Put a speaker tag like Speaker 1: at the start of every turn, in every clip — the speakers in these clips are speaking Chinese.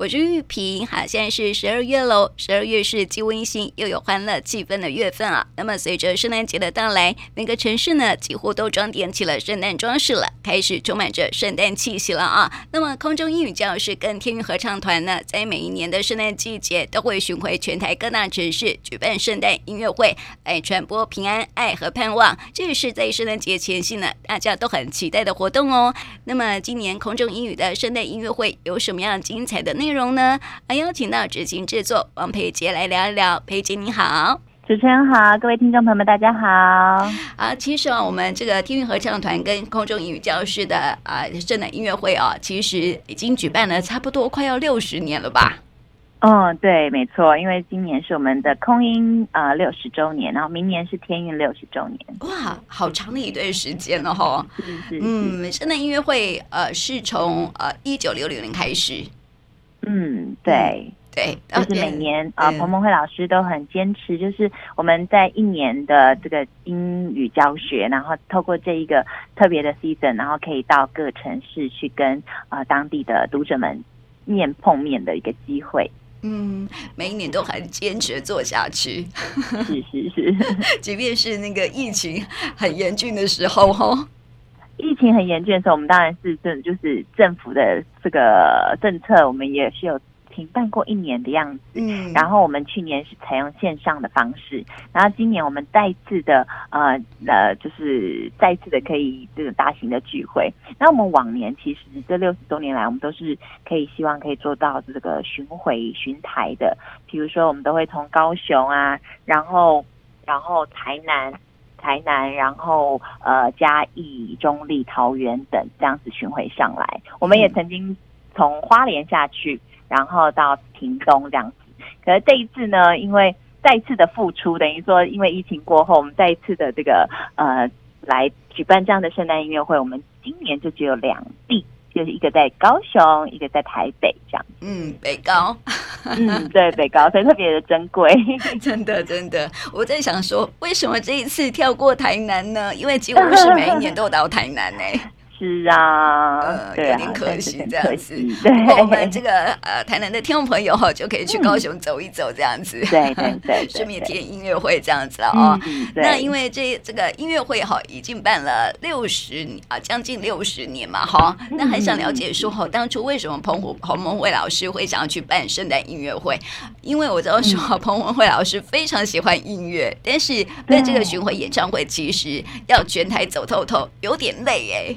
Speaker 1: 我是玉萍。好，现在是十二月喽，十二月是既温馨又有欢乐气氛的月份啊。那么随着圣诞节的到来，每个城市呢几乎都装点起了圣诞装饰了，开始充满着圣诞气息了啊。那么空中英语教室跟天韵合唱团呢，在每一年的圣诞季节都会巡回全台各大城市举办圣诞音乐会，来传播平安、爱和盼望。这也是在圣诞节前夕呢，大家都很期待的活动哦。那么今年空中英语的圣诞音乐会有什么样精彩的内容呢？还邀请到执行制作王佩杰来聊一聊。佩杰你好，
Speaker 2: 主持人好，各位听众朋友们大家好。
Speaker 1: 啊，其实啊，我们这个天韵合唱团跟空中英语教室的啊圣诞音乐会啊，其实已经举办了差不多快要六十年了吧。
Speaker 2: 嗯，对，没错，因为今年是我们的空音啊六十周年，然后明年是天韵六十周年。
Speaker 1: 哇，好长的一段时间了哈。是是是。嗯，圣诞音乐会呃是从呃一九六六年开始。
Speaker 2: 嗯，对。
Speaker 1: 对，
Speaker 2: 就是每年啊，彭彭慧老师都很坚持，就是我们在一年的这个英语教学，然后透过这一个特别的 season，然后可以到各城市去跟啊当地的读者们面碰面的一个机会。
Speaker 1: 嗯，每一年都很坚持做下去，
Speaker 2: 是是是，
Speaker 1: 即便是那个疫情很严峻的时候，哈，
Speaker 2: 疫情很严峻的时候，我们当然是政就是政府的这个政策，我们也是有。停办过一年的样子，嗯，然后我们去年是采用线上的方式，然后今年我们再次的呃呃，就是再次的可以这个大型的聚会。那我们往年其实这六十多年来，我们都是可以希望可以做到这个巡回巡台的，比如说我们都会从高雄啊，然后然后台南、台南，然后呃嘉义、中立、桃园等这样子巡回上来。我们也曾经从花莲下去。然后到屏东这样子，可是这一次呢，因为再次的复出，等于说因为疫情过后，我们再一次的这个呃来举办这样的圣诞音乐会，我们今年就只有两地，就是一个在高雄，一个在台北这样。
Speaker 1: 嗯，北高，
Speaker 2: 嗯，对，北高，所以特别的珍贵，
Speaker 1: 真的真的。我在想说，为什么这一次跳过台南呢？因为几乎是每一年都到台南呢、欸。
Speaker 2: 是啊，
Speaker 1: 呃，有点可惜这样子。对，我们这个呃台南的听众朋友哈，就可以去高雄走一走这样子。
Speaker 2: 对对 对，顺
Speaker 1: 便听音乐会这样子了哦。那因为这这个音乐会哈，已经办了六十啊，将近六十年嘛哈。那很想了解说哈，当初为什么彭湖彭文慧老师会想要去办圣诞音乐会？因为我知道说彭文慧老师非常喜欢音乐，但是办这个巡回演唱会其实要全台走透透，有点累哎。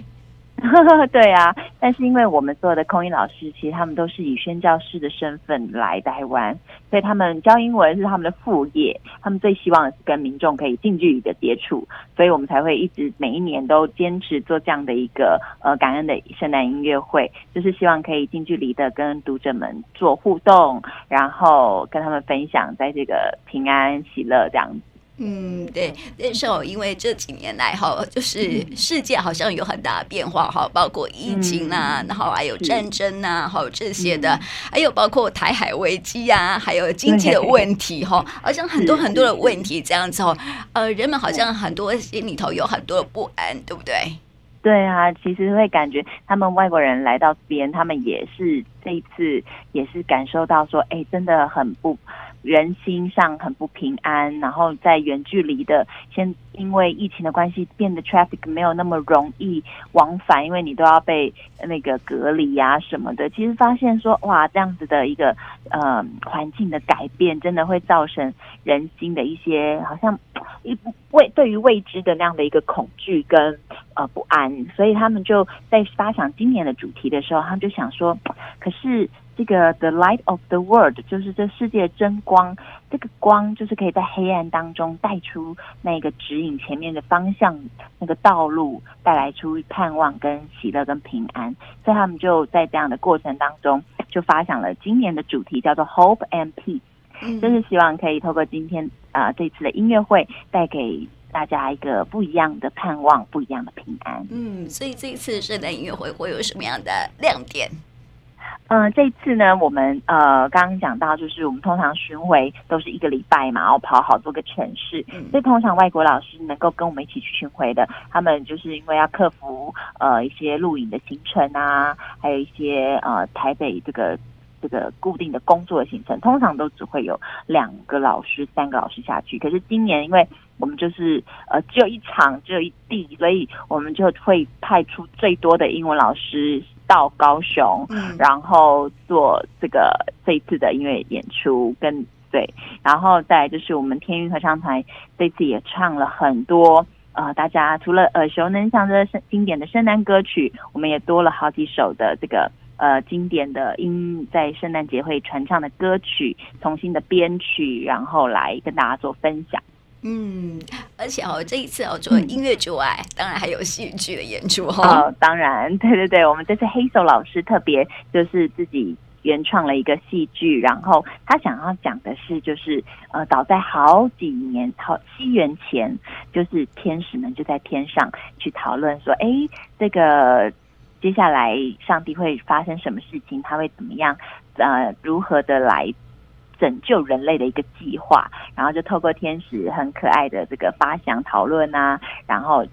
Speaker 2: 对啊，但是因为我们所有的空英老师，其实他们都是以宣教师的身份来台湾，所以他们教英文是他们的副业，他们最希望是跟民众可以近距离的接触，所以我们才会一直每一年都坚持做这样的一个呃感恩的圣诞音乐会，就是希望可以近距离的跟读者们做互动，然后跟他们分享在这个平安喜乐这样子。
Speaker 1: 嗯，对，但是哦，因为这几年来哈，就是世界好像有很大的变化哈，包括疫情啊，嗯、然后还有战争呐，还有这些的，还有包括台海危机啊，还有经济的问题哈，好像很多很多的问题这样子哦，呃，人们好像很多心里头有很多的不安，对不对？
Speaker 2: 对啊，其实会感觉他们外国人来到这边，他们也是这一次也是感受到说，哎，真的很不。人心上很不平安，然后在远距离的，先因为疫情的关系，变得 traffic 没有那么容易往返，因为你都要被那个隔离、啊、什么的。其实发现说，哇，这样子的一个呃环境的改变，真的会造成人心的一些好像一未对于未知的那样的一个恐惧跟呃不安，所以他们就在发想今年的主题的时候，他们就想说，可是。这个 The Light of the World 就是这世界真光，这个光就是可以在黑暗当中带出那个指引前面的方向，那个道路带来出盼望跟喜乐跟平安，所以他们就在这样的过程当中，就发想了今年的主题叫做 Hope and Peace，就是希望可以透过今天啊、呃、这次的音乐会带给大家一个不一样的盼望，不一样的平安。
Speaker 1: 嗯，所以这一次圣诞音乐会会有什么样的亮点？
Speaker 2: 嗯、呃，这次呢，我们呃刚刚讲到，就是我们通常巡回都是一个礼拜嘛，然后跑好多个城市，嗯、所以通常外国老师能够跟我们一起去巡回的，他们就是因为要克服呃一些录影的行程啊，还有一些呃台北这个这个固定的工作的行程，通常都只会有两个老师、三个老师下去。可是今年因为我们就是呃只有一场，只有一地，所以我们就会派出最多的英文老师到高雄，嗯，然后做这个这一次的音乐演出跟对，然后再就是我们天韵合唱团这次也唱了很多。呃，大家除了耳熟能详的圣经典的圣诞歌曲，我们也多了好几首的这个呃经典的音在圣诞节会传唱的歌曲，重新的编曲，然后来跟大家做分享。
Speaker 1: 嗯，而且哦，这一次哦，除了音乐之外，当然还有戏剧的演出哈、
Speaker 2: 哦。当然，对对对，我们这次黑手老师特别就是自己。原创了一个戏剧，然后他想要讲的是，就是呃，早在好几年，好西元前，就是天使们就在天上去讨论说，哎，这个接下来上帝会发生什么事情？他会怎么样？呃，如何的来拯救人类的一个计划？然后就透过天使很可爱的这个发想讨论啊，然后。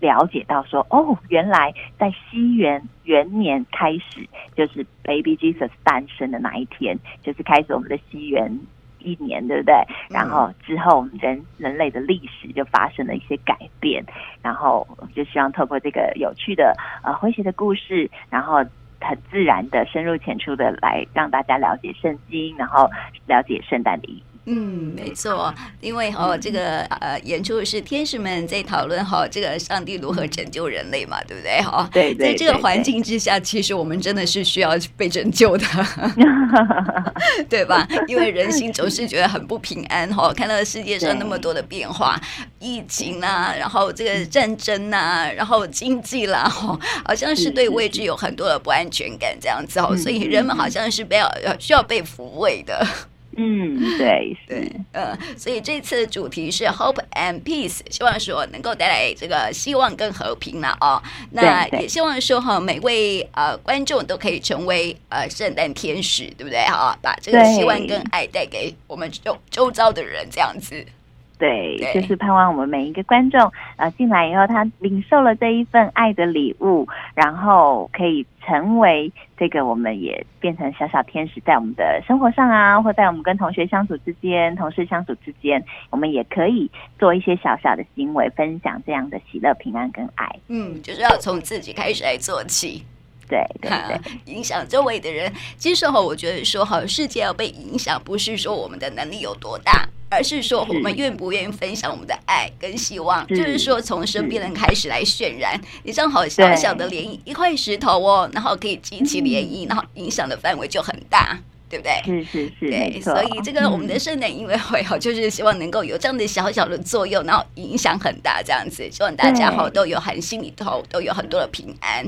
Speaker 2: 了解到说哦，原来在西元元年开始，就是 Baby Jesus 诞生的那一天，就是开始我们的西元一年，对不对？然后之后我们人人类的历史就发生了一些改变，然后就希望透过这个有趣的呃诙谐的故事，然后很自然的深入浅出的来让大家了解圣经，然后了解圣诞的意义。
Speaker 1: 嗯，没错，因为哈、哦，这个呃，演出是天使们在讨论哈，这个上帝如何拯救人类嘛，对不对？哈，
Speaker 2: 对，
Speaker 1: 在这个环境之下，其实我们真的是需要被拯救的，对吧？因为人心总是觉得很不平安哈，看到世界上那么多的变化，疫情啊，然后这个战争啊，然后经济啦，哈，好像是对未知有很多的不安全感这样子哦，所以人们好像是被要需要被抚慰的。
Speaker 2: 嗯，对
Speaker 1: 对，呃，所以这次的主题是 Hope and Peace，希望说能够带来这个希望跟和平了哦。那也希望说哈，每位呃观众都可以成为呃圣诞天使，对不对？哈，把这个希望跟爱带给我们周周遭的人，这样子。
Speaker 2: 对，就是盼望我们每一个观众，呃，进来以后，他领受了这一份爱的礼物，然后可以成为这个，我们也变成小小天使，在我们的生活上啊，或在我们跟同学相处之间、同事相处之间，我们也可以做一些小小的行为，分享这样的喜乐、平安跟爱。
Speaker 1: 嗯，就是要从自己开始来做起。
Speaker 2: 对对对，
Speaker 1: 影响周围的人。其实哈，我觉得说哈，世界要被影响，不是说我们的能力有多大，而是说我们愿不愿意分享我们的爱跟希望。是就是说，从身边人开始来渲染。你像好小小的涟漪，一块石头哦，然后可以激起涟漪，然后影响的范围就很大，对不对？
Speaker 2: 是是是，
Speaker 1: 对。所以这个我们的圣诞音乐会哈，就是希望能够有这样的小小的作用，然后影响很大，这样子，希望大家哈都有很心里头都有很多的平安。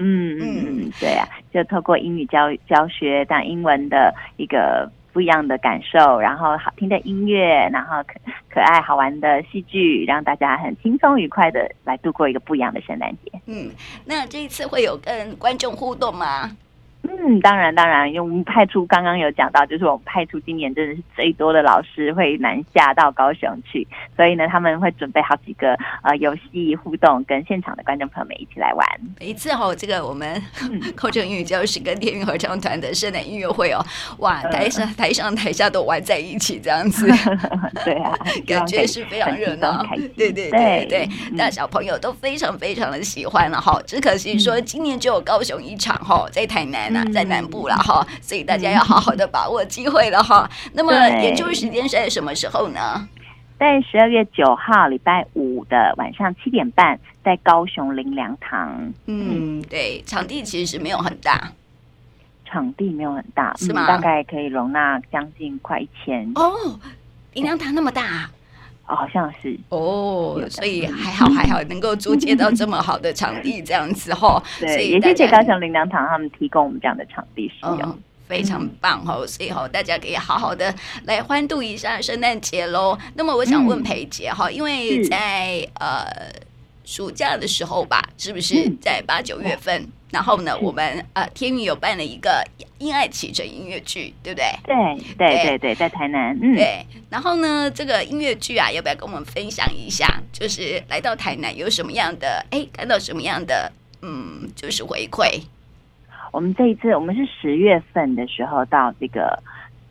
Speaker 2: 嗯嗯，对啊，就透过英语教教学，当英文的一个不一样的感受，然后好听的音乐，然后可可爱好玩的戏剧，让大家很轻松愉快的来度过一个不一样的圣诞节。
Speaker 1: 嗯，那这一次会有跟观众互动吗？
Speaker 2: 嗯，当然当然，因为我们派出刚刚有讲到，就是我们派出今年真的是最多的老师会南下到高雄去，所以呢，他们会准备好几个呃游戏互动，跟现场的观众朋友们一起来玩。
Speaker 1: 每一次哦，这个我们 口城英语教室跟电韵合唱团的圣诞音乐会哦，哇，台上台上台下都玩在一起这样子，
Speaker 2: 对啊，
Speaker 1: 感觉是非常热闹，对对对对对，那小朋友都非常非常的喜欢了哈，只可惜说今年只有高雄一场哈，在台南。在南部了哈，所以大家要好好的把握机会了哈。那么演出时间是在什么时候呢？
Speaker 2: 在十二月九号礼拜五的晚上七点半，在高雄林良堂。
Speaker 1: 嗯，对，场地其实是没有很大，
Speaker 2: 场地没有很大，
Speaker 1: 是吗？
Speaker 2: 大概可以容纳将近快一千。
Speaker 1: 哦，林良堂那么大。
Speaker 2: 哦，好像是
Speaker 1: 哦，所以还好还好，能够租借到这么好的场地，这样子哈。
Speaker 2: 对，
Speaker 1: 所以
Speaker 2: 也谢谢高雄林良堂他们提供我们这样的场地使用，
Speaker 1: 嗯，非常棒哈。所以哈，大家可以好好的来欢度一下圣诞节喽。那么我想问裴姐哈，因为在呃暑假的时候吧，是不是在八九月份？然后呢，我们呃天宇有办了一个。因爱启程音乐剧，对不对？
Speaker 2: 对对对对，在台南。嗯，
Speaker 1: 对。然后呢，这个音乐剧啊，要不要跟我们分享一下？就是来到台南有什么样的，哎，看到什么样的，嗯，就是回馈。
Speaker 2: 我们这一次我们是十月份的时候到这个。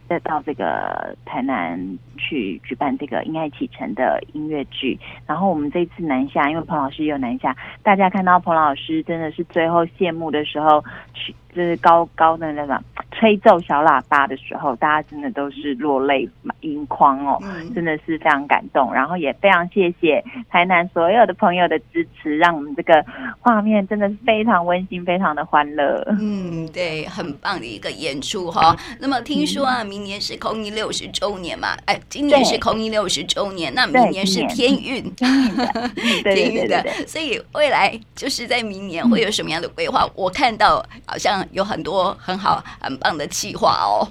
Speaker 2: 再到这个台南去举办这个《因爱启程》的音乐剧，然后我们这次南下，因为彭老师也有南下，大家看到彭老师真的是最后谢幕的时候去。就是高高的那种吹奏小喇叭的时候，大家真的都是落泪盈眶哦，真的是非常感动。然后也非常谢谢台南所有的朋友的支持，让我们这个画面真的是非常温馨，非常的欢乐。
Speaker 1: 嗯，对，很棒的一个演出哈、哦。那么听说啊，明年是空一六十周年嘛？哎，今年是空一六十周年，那明年是天运，天运的，所以未来就是在明年会有什么样的规划？我看到好像。有很多很好很棒的计划哦，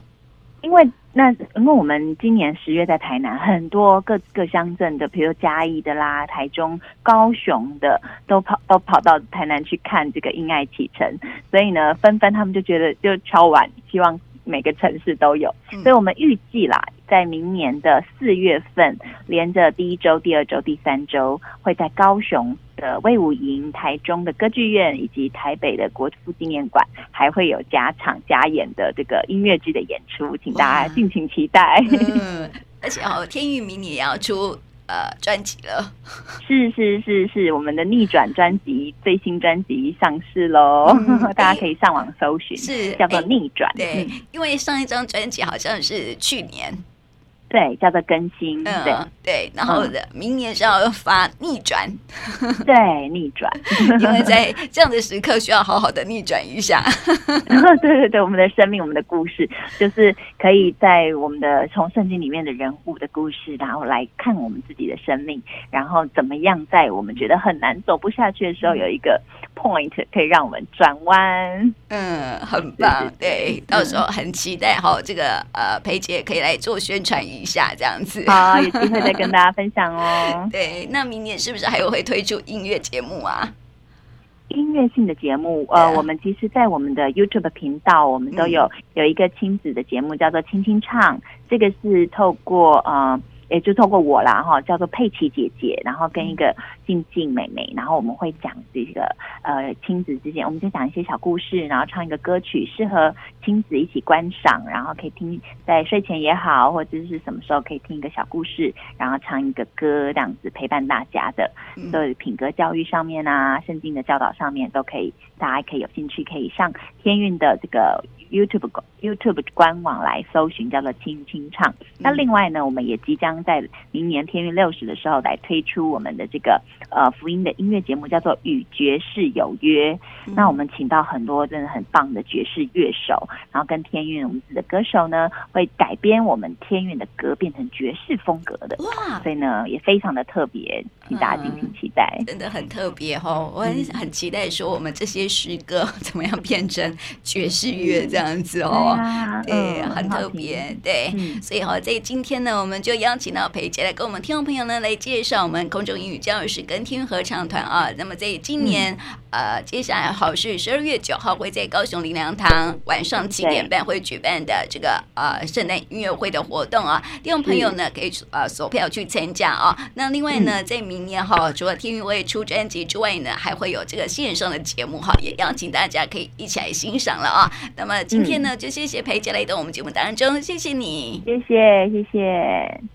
Speaker 2: 因为那因为我们今年十月在台南，很多各各乡镇的，比如嘉义的啦、台中、高雄的，都跑都跑到台南去看这个因爱启程，所以呢，纷纷他们就觉得就敲碗，希望每个城市都有，所以我们预计啦。在明年的四月份，连着第一周、第二周、第三周，会在高雄的魏武营、台中的歌剧院以及台北的国父纪念馆，还会有加场加演的这个音乐剧的演出，请大家敬请期待。
Speaker 1: 嗯，而且哦，天宇明年也要出呃专辑了，
Speaker 2: 是是是是，我们的逆转专辑最新专辑上市喽，嗯、大家可以上网搜寻，是叫做逆转。
Speaker 1: 对，嗯、因为上一张专辑好像是去年。
Speaker 2: 对，叫做更新。对、嗯、
Speaker 1: 对，然后的明年是要发逆转，
Speaker 2: 对逆转，
Speaker 1: 因为在这样的时刻需要好好的逆转一下。
Speaker 2: 对对对，我们的生命，我们的故事，就是可以在我们的从圣经里面的人物的故事，然后来看我们自己的生命，然后怎么样在我们觉得很难走不下去的时候，有一个 point 可以让我们转弯。
Speaker 1: 嗯，很棒。对，到时候很期待哈，这个呃裴杰可以来做宣传一下这样子，
Speaker 2: 好，有机会再跟大家分享哦。
Speaker 1: 对，那明年是不是还有会推出音乐节目啊？
Speaker 2: 音乐性的节目，呃，我们其实，在我们的 YouTube 频道，我们都有有一个亲子的节目，叫做“轻轻唱”，这个是透过呃。也就透过我啦哈，叫做佩奇姐姐，然后跟一个静静妹妹，然后我们会讲这个呃亲子之间，我们就讲一些小故事，然后唱一个歌曲，适合亲子一起观赏，然后可以听在睡前也好，或者是什么时候可以听一个小故事，然后唱一个歌这样子陪伴大家的，所以品格教育上面啊，圣经的教导上面都可以，大家可以有兴趣可以上天韵的这个。YouTube YouTube 官网来搜寻，叫做“轻轻唱”。那另外呢，我们也即将在明年天运六十的时候来推出我们的这个呃福音的音乐节目，叫做《与爵士有约》。那我们请到很多真的很棒的爵士乐手，然后跟天韵我们的歌手呢，会改编我们天韵的歌，变成爵士风格的。哇！所以呢，也非常的特别，请大家敬请期待。
Speaker 1: 真的很特别哦，我很很期待说我们这些诗歌 怎么样变成爵士乐。这样子哦，对，对嗯、很特别，对，嗯、所以哈，在今天呢，我们就邀请到裴姐来跟我们听众朋友呢来介绍我们空中英语教室跟天韵合唱团啊。那么在今年，嗯、呃，接下来好是十二月九号会在高雄林良堂晚上七点半会举办的这个呃圣诞音乐会的活动啊，听众朋友呢可以呃索票去参加啊。那另外呢，在明年哈，除了天韵会出专辑之外呢，还会有这个线上的节目哈，也邀请大家可以一起来欣赏了啊。那么今天呢，就谢谢裴杰来到我们节目当中，谢谢你，
Speaker 2: 谢谢谢谢。